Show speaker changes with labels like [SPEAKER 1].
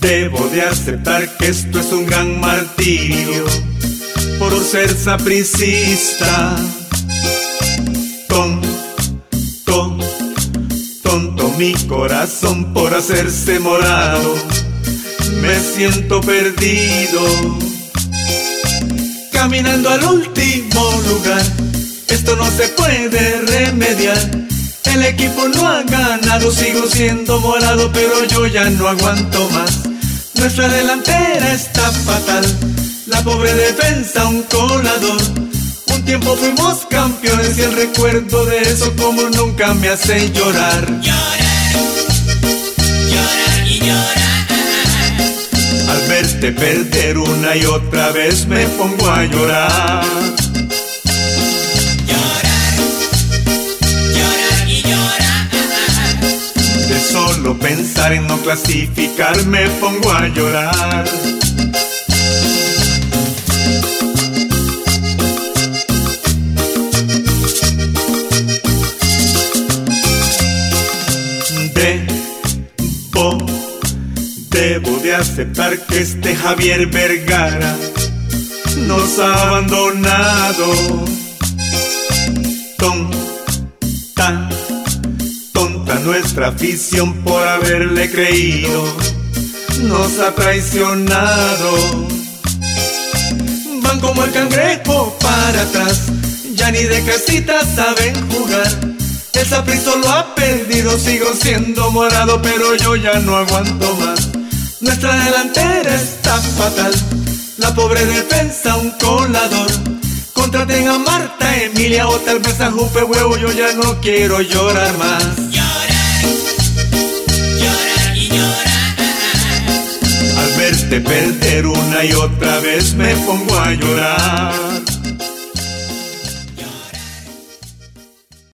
[SPEAKER 1] Debo, de aceptar que esto es un gran martirio por ser sapricista. Tonto, tonto mi corazón por hacerse morado. Me siento perdido. Caminando al último lugar, esto no se puede remediar el equipo no ha ganado, sigo siendo morado, pero yo ya no aguanto más. Nuestra delantera está fatal, la pobre defensa un colador. Un tiempo fuimos campeones y el recuerdo de eso como nunca me hace llorar.
[SPEAKER 2] Llorar, llorar y llorar.
[SPEAKER 1] Al verte perder una y otra vez me pongo a llorar. Pensar en no clasificar me pongo a llorar. Debo, debo de aceptar que este Javier Vergara nos ha abandonado. Nuestra afición por haberle creído, nos ha traicionado. Van como el cangrejo para atrás, ya ni de casita saben jugar. El saprizo lo ha perdido, sigo siendo morado, pero yo ya no aguanto más. Nuestra delantera está fatal, la pobre defensa un colador. Contraten a Marta, Emilia o tal vez a Jupe Huevo, yo ya no quiero llorar más. Verte perder una y otra vez me pongo a llorar.